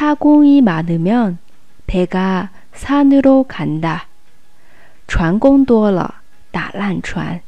사공이 많으면 배가 산으로 간다. 船工多了，打烂船。